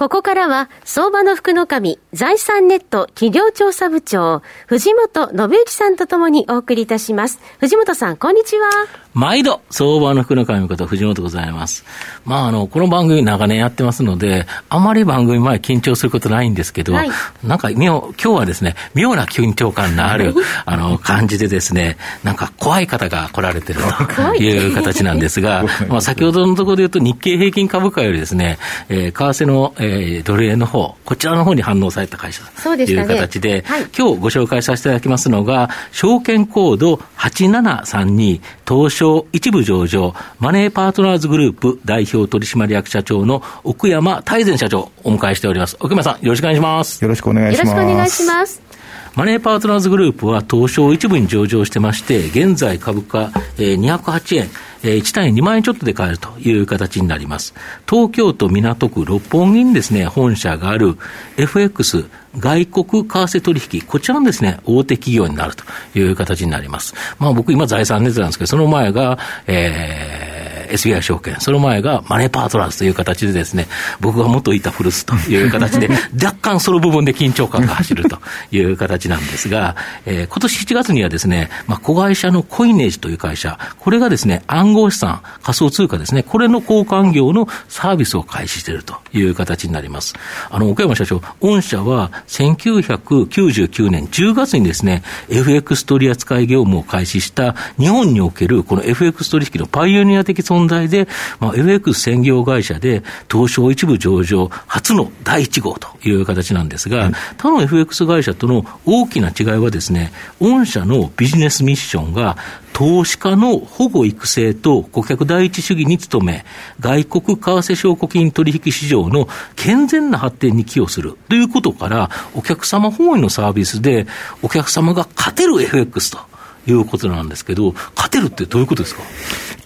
ここからは、相場の福の神、財産ネット企業調査部長、藤本信之さんとともにお送りいたします。藤本さん、こんにちは。毎度、相場の福の神こと藤本でございます。まあ、あの、この番組長年やってますので、あまり番組前緊張することないんですけど、はい、なんか妙、今日はですね、妙な緊張感のある、あの、感じでですね、なんか怖い方が来られてるという形なんですが、まあ、先ほどのところで言うと日経平均株価よりですね、えー、為替の、えーえー、ドル円の方、こちらの方に反応された会社という形で、でねはい、今日ご紹介させていただきますのが、証券コード8732、東証一部上場、マネーパートナーズグループ代表取締役社長の奥山大善社長、お迎えしております。奥山さん、よろしくお願いします。よろしくお願いします。よろしくお願いします。マネーパートナーズグループは東証一部に上場してまして、現在株価、えー、208円、えー、1単位2万円ちょっとで買えるという形になります。東京都港区六本木にですね、本社がある FX 外国為替取引、こちらのですね、大手企業になるという形になります。まあ僕今財産ネタなんですけど、その前が、えー SBI 証券、その前がマネーパートナーズという形でですね、僕が元いた古巣という形で、若干その部分で緊張感が走るという形なんですが、えー、今年7月にはですね、まあ、子会社のコイネージという会社、これがですね、暗号資産、仮想通貨ですね、これの交換業のサービスを開始しているという形になります。あの、岡山社長、御社は1999年10月にですね、FX 取扱業務を開始した日本におけるこの FX 取引のパイオニア的存問題で、まあ、FX 専業会社で東証一部上場初の第1号という形なんですが、他の FX 会社との大きな違いはですね、御社のビジネスミッションが投資家の保護育成と顧客第一主義に努め、外国為替証拠金取引市場の健全な発展に寄与するということから、お客様本位のサービスで、お客様が勝てる FX ということなんですけど、勝てるってどういうことですか？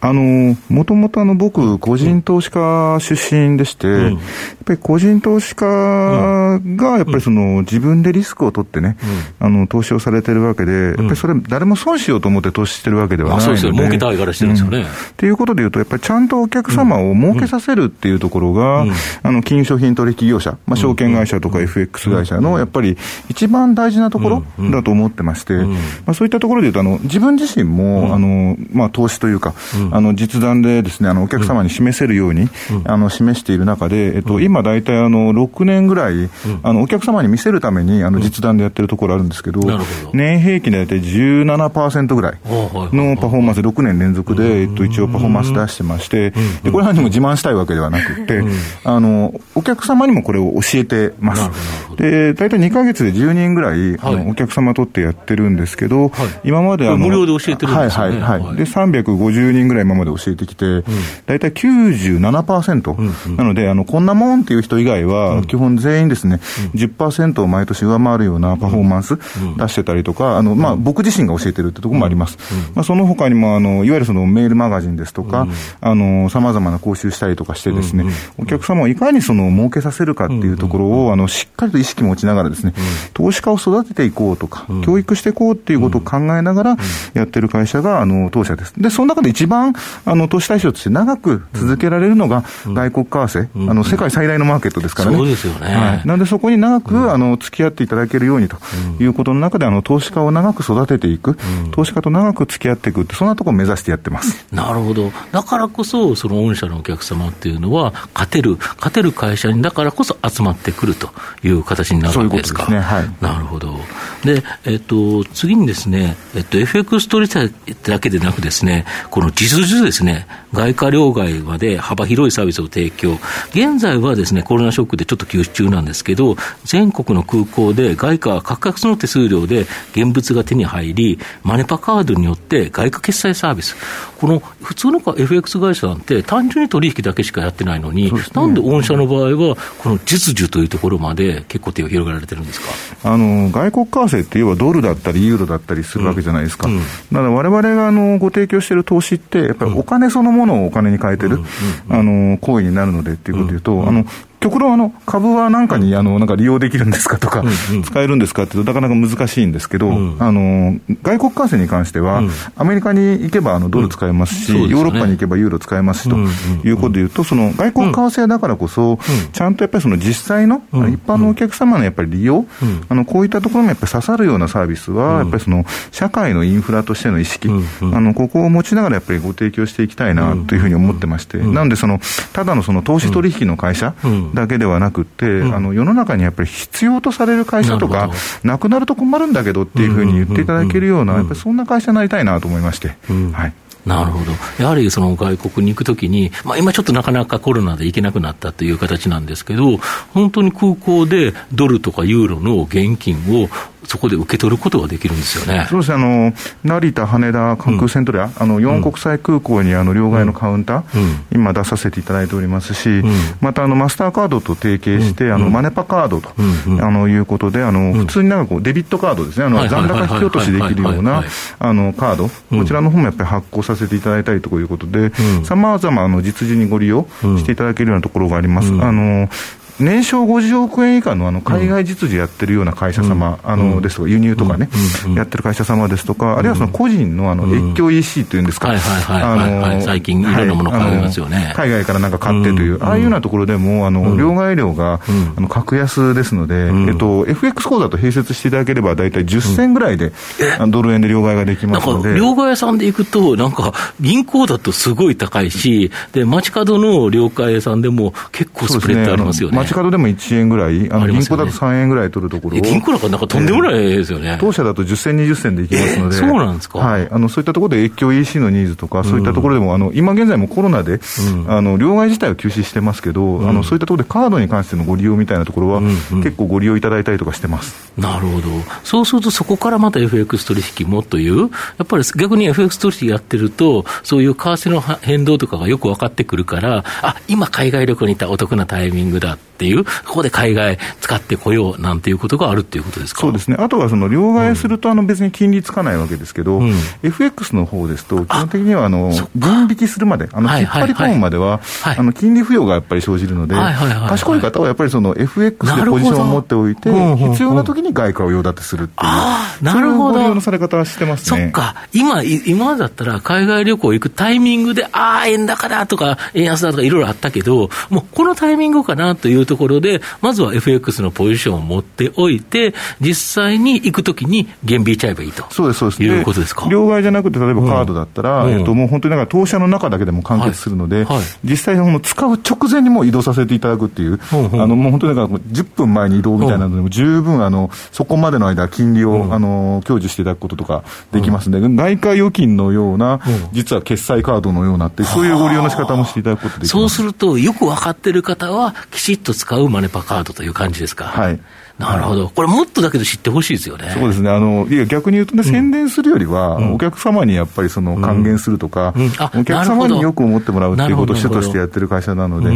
あの、もともとあの僕、個人投資家出身でして、うん、やっぱり個人投資家が、やっぱりその、自分でリスクを取ってね、うん、あの、投資をされてるわけで、やっぱりそれ、誰も損しようと思って投資してるわけではないので。そうですよ、儲けたいからしてるんですよね。っていうことでいうと、やっぱりちゃんとお客様を儲けさせるっていうところが、あの、金融商品取引業者、まあ、証券会社とか FX 会社の、やっぱり一番大事なところだと思ってまして、まあ、そういったところでいうと、あの、自分自身も、あの、まあ、投資というか、あの、実弾でですね、あの、お客様に示せるように、あの、示している中で、えっと、今大体あの、6年ぐらい、あの、お客様に見せるために、あの、実弾でやってるところあるんですけど、年平均で大体17%ぐらいのパフォーマンス、6年連続で、えっと、一応パフォーマンス出してまして、で、これはでも自慢したいわけではなくて、あの、お客様にもこれを教えてます。で、大体2か月で10人ぐらい、あの、お客様取ってやってるんですけど、今まであの、無料で教えてるんですよね。はいはいはい。で、350人ぐらい今まで教えてきて、大体97%、なので、あの、こんなもんっていう人以外は、基本全員ですね、10%を毎年上回るようなパフォーマンス出してたりとか、あの、まあ、僕自身が教えてるってところもあります。まあ、その他にも、あの、いわゆるそのメールマガジンですとか、あの、様々な講習したりとかしてですね、お客様をいかにその、儲けさせるかっていうところを、あの、しっかりと意識持ちながらですね、投資家を育てていこうとか、教育していこうっていうことを考えながらやってる会社が、あの、当社です。で、その中で一番、あの、投資対象として長く続けられるのが外国為替、あの世界最大のマーケットですからね。そうですよね。はい、なのでそこに長く、あの付き合っていただけるようにということの中で、あの投資家を長く育てていく、投資家と長く付き合っていくって、そんなところを目指してやってます。なるほど。だからこそ、その御社のお客様っていうのは、勝てる、勝てる会社にだからこそ集まってくるという形になるわけですか。そういうことですね。はい。なるほど。で、えっと、次にですね、えっと、FX 取引だけでなくですね、この実需ですね、外貨両替まで幅広いサービスを提供。現在はですね、コロナショックでちょっと休止中なんですけど、全国の空港で外貨価格の手数料で現物が手に入り、マネパカードによって外貨決済サービス。この普通の FX 会社なんて単純に取引だけしかやってないのに、ね、なんで御社の場合は、この実需というところまで結構手を広げられてるんですか？あの外国為替って、要はドルだったりユーロだったりするわけじゃないですか。だから我々があのご提供している投資って、やっぱりお金そのものをお金に変えてる、あの、行為になるのでっていうことで言うと、あの、極論あの、株は何かに、あの、なんか利用できるんですかとか、使えるんですかっていうと、なかなか難しいんですけど、あの、外国為替に関しては、アメリカに行けばあのドル使えますし、ヨーロッパに行けばユーロ使えますしということでいうと、その外国為替だからこそ、ちゃんとやっぱりその実際の、一般のお客様のやっぱり利用、あの、こういったところもやっぱり刺さるようなサービスは、やっぱりその、社会のインフラとしての意識、あの、ここを持ちながらやっぱりご提供していきたいなというふうに思ってまして、なのでその、ただのその投資取引の会社だけではなく、、うん、あの世の中にやっぱり必要とされる会社とか、なくなると困るんだけどっていうふうに言っていただけるような、やっぱりそんな会社になりたいなと思いまして。はい。なるほど。やはりその外国に行くときに、まあ今ちょっとなかなかコロナで行けなくなったという形なんですけど、本当に空港でドルとかユーロの現金をそこで受け取ることができるんですよね。そうですあの成田、羽田、関空セントレア、うん、あの4国際空港にあの両替のカウンター、うん、今出させていただいておりますし、うん、またあのマスターカードと提携して、あのマネパカードと、あのいうことで、あの普通になんかこうデビットカードですね、あの残高引き落としできるようなあのカード、こちらの方もやっぱり発行させていただいたりということで、さまざま実需にご利用してい。ただけるようなところがあります。あの年商50億円以下のあの海外実需やってるような会社様、あのですとか、輸入とかね、やってる会社様ですとか、あるいはその個人のあの越境 EC というんですか、最近、いろんなもの買いますよね、海外からなんか買ってという、ああいうようなところでも、あの両替料があの格安ですので、えっと、FX 口座と併設していただければ、大体10銭ぐらいで、ドル円で両替ができますので。両替屋さんで行くと、なんか、銀行だとすごい高いし、で街角の両替屋さんでも結構スプレッドありますよね。街角でも1円ぐらい、あの銀行だと3円ぐらい取るところを、銀行なんかなんかとんでもないですよね。当社だと10銭、20銭でいきますので、そうなんですか、はい、あのそういったところで越境 EC のニーズとか、そういったところでも、あの今現在もコロナで、あの両替自体は休止してますけど、あのそういったところでカードに関してのご利用みたいなところは、結構ご利用いただいたりとかしてます。なるほど、そうすると、そこからまた FX 取引もという、やっぱり逆に FX 取引やってると、そういう為替の変動とかがよく分かってくるから、あ今、海外旅行に行ったお得なタイミングだっていう、ここで海外使ってこようなんていうことがあるっていうことですか？そうですね、あとはその両替すると、あの別に金利つかないわけですけど、うん、FX の方ですと、基本的にはあの銀引きするまで、あの引っ張り込むまでは、あの金利付与がやっぱり生じるので、賢い方はやっぱりその FX でポジションを持っておいて、必要な時に外貨を用立てするっていう、なるほど。そういうご利用のされ方はしてますね。そっか、今、今だったら海外旅行行くタイミングで、ああ、円高だとか、円安だとかいろいろあったけど、もうこのタイミングかなというところで、まずは FX のポジションを持っておいて、実際に行くときに減引いちゃえばいいとそうです、そうです。いうことですか？両替じゃなくて、例えばカードだったら、うん、えっと、もう本当になんか当社の中だけでも完結するので、はい。はい、実際、使う直前にもう移動させていただくっていう、うん、あのもう本当になんか10分前に移動みたいなのでも、十分あの、そこまでの間、金利を、あの享受していただくこととかできますので、外貨預金のような、実は決済カードのようなって、そういうご利用の仕方もしていただくことできます。そうすると、よく分かってる方は、きちっと使うマネパカードという感じですか？はいなるほど、これ、もっとだけど知ってほしいですよね。そうですね、あのいや逆に言うとね、宣伝するよりは、お客様にやっぱりその還元するとか、お客様によく思ってもらうっていうことを主としてやってる会社なので、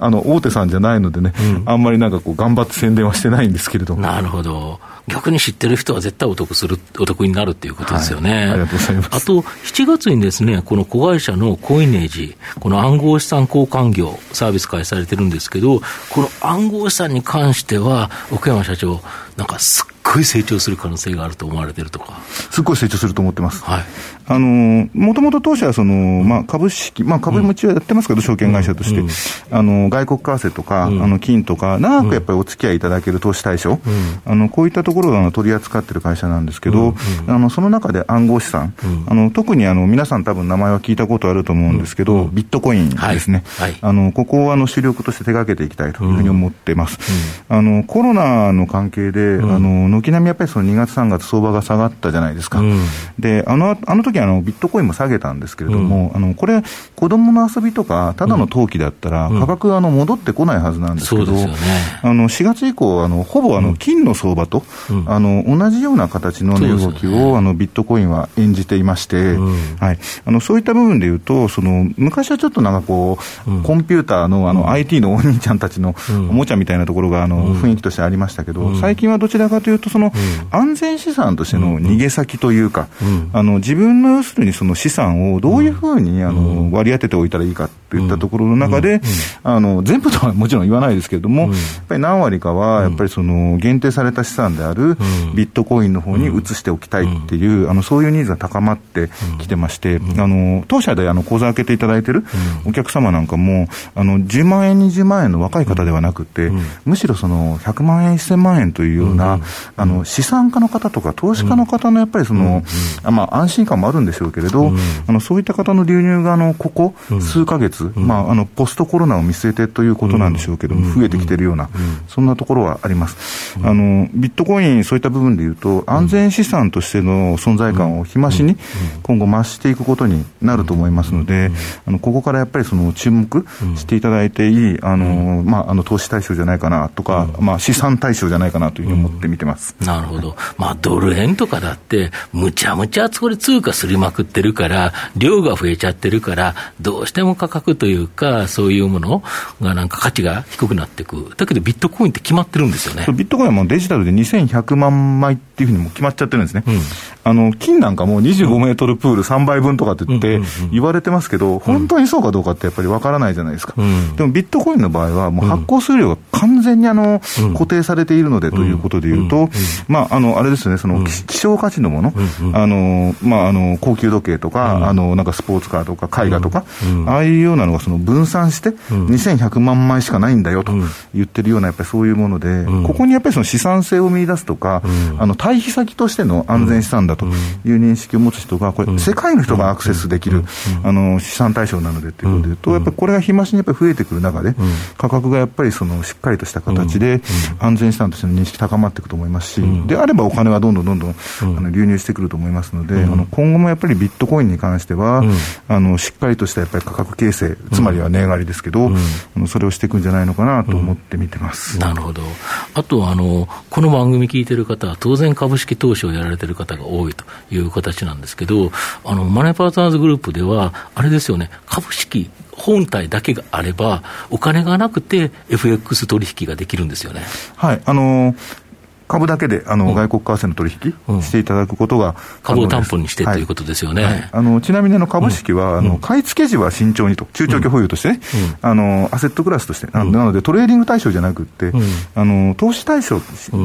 あの大手さんじゃないのでね、あんまりなんかこう、頑張って宣伝はしてないんですけれども。なるほど。逆に知ってる人は絶対お得する、お得になるっていうことですよね。はい、ありがとうございます。あと、7月にですね、この子会社のコイネージ、この暗号資産交換業、サービス開始されてるんですけど、この暗号資産に関しては、山社長、なんかすっごい成長する可能性があると思われてるとか。すっごい成長すると思ってます。はい。あの、もともと当社はその、まあ、株式、まあ、株持ちはやってますけど、証券会社として、あの、外国為替とか、あの、金とか、長くやっぱりお付き合いいただける投資対象、あの、こういったところを取り扱ってる会社なんですけど、あの、その中で暗号資産、あの、特にあの、皆さん多分名前は聞いたことあると思うんですけど、ビットコインですね。はい。あの、ここをあの、主力として手掛けていきたいというふうに思ってます。あの、コロナの関係で、あの、軒並みやっぱりその2月3月相場が下がったじゃないですか。で、あの、あの時あの、ビットコインも下げたんですけれども、うん、あのこれ、子供の遊びとか、ただの投機だったら、価格あの戻ってこないはずなんですけど、ね、あの4月以降、あのほぼあの金の相場と、あの同じような形の動きを、あのビットコインは演じていまして、はい、あのそういった部分でいうと、その昔はちょっとなんかこう、コンピューターのあの IT のお兄ちゃんたちのおもちゃみたいなところがあの雰囲気としてありましたけど、最近はどちらかというと、とその、安全資産としての逃げ先というか、あの自分の要するにその資産をどういうふうにあの割り当てておいたらいいかといったところの中で、あの全部とはもちろん言わないですけれども、やっぱり何割かは、やっぱりその限定された資産であるビットコインの方に移しておきたいっていう、あのそういうニーズが高まってきてまして、あの当社であの口座開けていただいてるお客様なんかも、あの10万円、20万円の若い方ではなくて、むしろその100万円、1000万円というような、あの資産家の方とか投資家の方のやっぱりその、まあ、安心感もあるんでしょうけれど、あのそういった方の流入があのここ数か月、まあ、あのポストコロナを見据えてということなんでしょうけども、増えてきてるような、そんなところはあります。あのビットコイン、そういった部分でいうと、安全資産としての存在感を日増しに今後増していくことになると思いますので、あのここからやっぱりその注目していただいていい、あのまあ、あの投資対象じゃないかなとか、まあ、資産対象じゃないかなというふうに思って見てます。なるほど。まあ、ドル円とかだって、むちゃむちゃこれ通貨すりまくってるから、量が増えちゃってるから、どうしても価格というか、そういうものがなんか価値が低くなっていく。だけどビットコインって決まってるんですよね。ビットコインはもうデジタルで2100万枚っていうふうにも決まっちゃってるんですね。うん、あの、金なんかも25メートルプール3倍分とかって言って言われてますけど、本当にそうかどうかってやっぱりわからないじゃないですか。うん、でもビットコインの場合は、もう発行数量が完全にあの、固定されているのでということでいうと、まあ、あの、あれですね、その、希少価値のもの、あの、まあ、あの、高級時計とか、あの、なんかスポーツカーとか絵画とか、ああいうようなのがその分散して、2100万枚しかないんだよと言ってるような、やっぱりそういうもので、ここにやっぱりその資産性を見出すとか、あの、対比先としての安全資産だという認識を持つ人が、これ、世界の人がアクセスできる、あの、資産対象なのでということでいうと、やっぱりこれが日増しにやっぱり増えてくる中で、価格がやっぱりその、しっかりとした形で、安全資産としての認識高まっていくと思いますし、であればお金はどんどんどんどん、あの流入してくると思いますので、あの今後もやっぱりビットコインに関しては、あのしっかりとしたやっぱり価格形成、つまりは値上がりですけど、あのそれをしていくんじゃないのかなと思って見てます、なるほど、あとあの、この番組聞いてる方は、当然株式投資をやられてる方が多いという形なんですけど、あのマネーパートナーズグループでは、あれですよね、株式本体だけがあれば、お金がなくて FX 取引ができるんですよね。はい。あのー株だけであの、外国為替の取引していただくことが、株を担保にして、ということですよね、はい、あのちなみにあの株式は、あの買い付け時は慎重にと、中長期保有としてね、あのアセットクラスとして、なのでトレーディング対象じゃなくて、あの投資対象、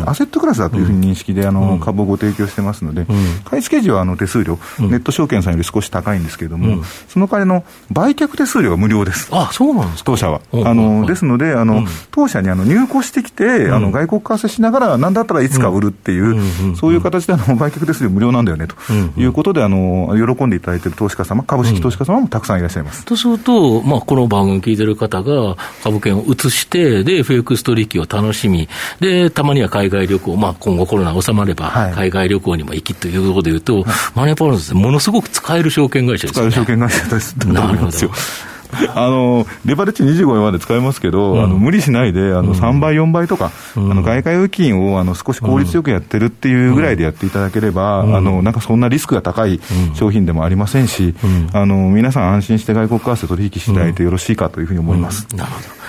アセットクラスだというふうに認識であの、株をご提供してますので、買い付け時はあの手数料、ネット証券さんより少し高いんですけれども、その代わりの売却手数料が無料です。あそうなんです当社は。あのですのであの、当社にあの入庫してきて、あの外国為替しながら、なんだったらいつか売るっていう、そういう形であの売却手数料無料なんだよねということで、あの喜んでいただいている投資家様、株式投資家様もたくさんいらっしゃいます。とすると、まあ、この番組聞いてる方が株券を移して、で、FX 取引を楽しみ、で、たまには海外旅行、まあ、今後コロナ収まれば、海外旅行にも行きということでいうと、はい、マネーパーナーズってものすごく使える証券会社ですね。使える証券会社です。なるほど。あの、レバレッジ25円まで使えますけど、うん、あの無理しないで、あの3倍、4倍とか、うん、あの外貨預金をあの少し効率よくやってるっていうぐらいでやっていただければ、うん、あのなんかそんなリスクが高い商品でもありませんし、あの皆さん安心して外国為替取引していただいてよろしいかというふうに思います。なるほど。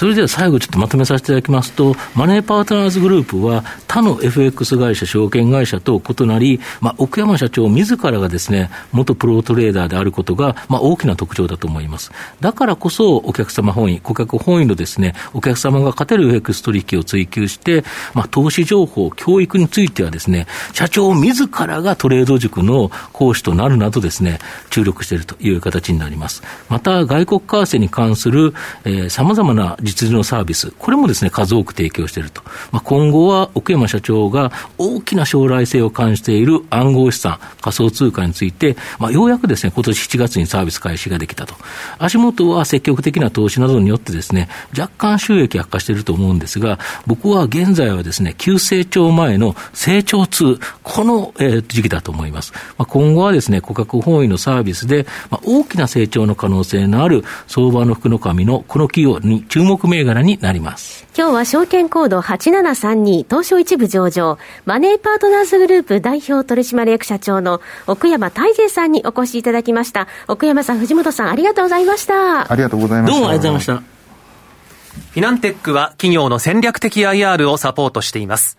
それでは最後ちょっとまとめさせていただきますと、マネーパートナーズグループは他の FX 会社、証券会社と異なり、まあ、奥山社長自らがですね、元プロトレーダーであることが、まあ、大きな特徴だと思います。だからこそ、お客様本位、顧客本位のですね、お客様が勝てる FX 取引を追求して、まあ、投資情報、教育についてはですね、社長自らがトレード塾の講師となるなどですね、注力しているという形になります。また、外国為替に関する、えー、様々な実需のサービス、これもですね、数多く提供していると。まあ、今後は奥山社長が大きな将来性を感じている暗号資産、仮想通貨について、まあ、ようやくですね、今年7月にサービス開始ができたと。足元は積極的な投資などによってですね、若干収益悪化していると思うんですが、僕は現在はですね、急成長前の成長痛、この、えー、時期だと思います。まあ、今後はですね、顧客本位のサービスで、まあ、大きな成長の可能性のある相場の福の神のこの企業に注目銘柄になります。今日は証券コード8732東証一部上場マネーパートナーズグループ代表取締役社長の奥山大成さんにお越しいただきました。奥山さん、藤本さんありがとうございました。ありがとうございました。どうもありがとうございました。フィナンテックは企業の戦略的 IR をサポートしています。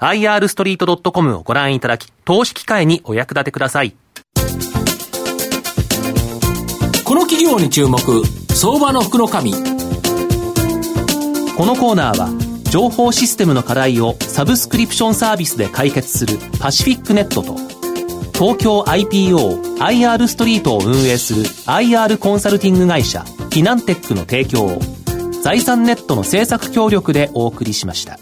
irstreet.com をご覧いただき、投資機会にお役立てください。この企業に注目、相場の福の神。このコーナーは、情報システムの課題をサブスクリプションサービスで解決するパシフィックネットと、東京 IPO IR ストリートを運営する IR コンサルティング会社フィナンテックの提供を財産ネットの政策協力でお送りしました。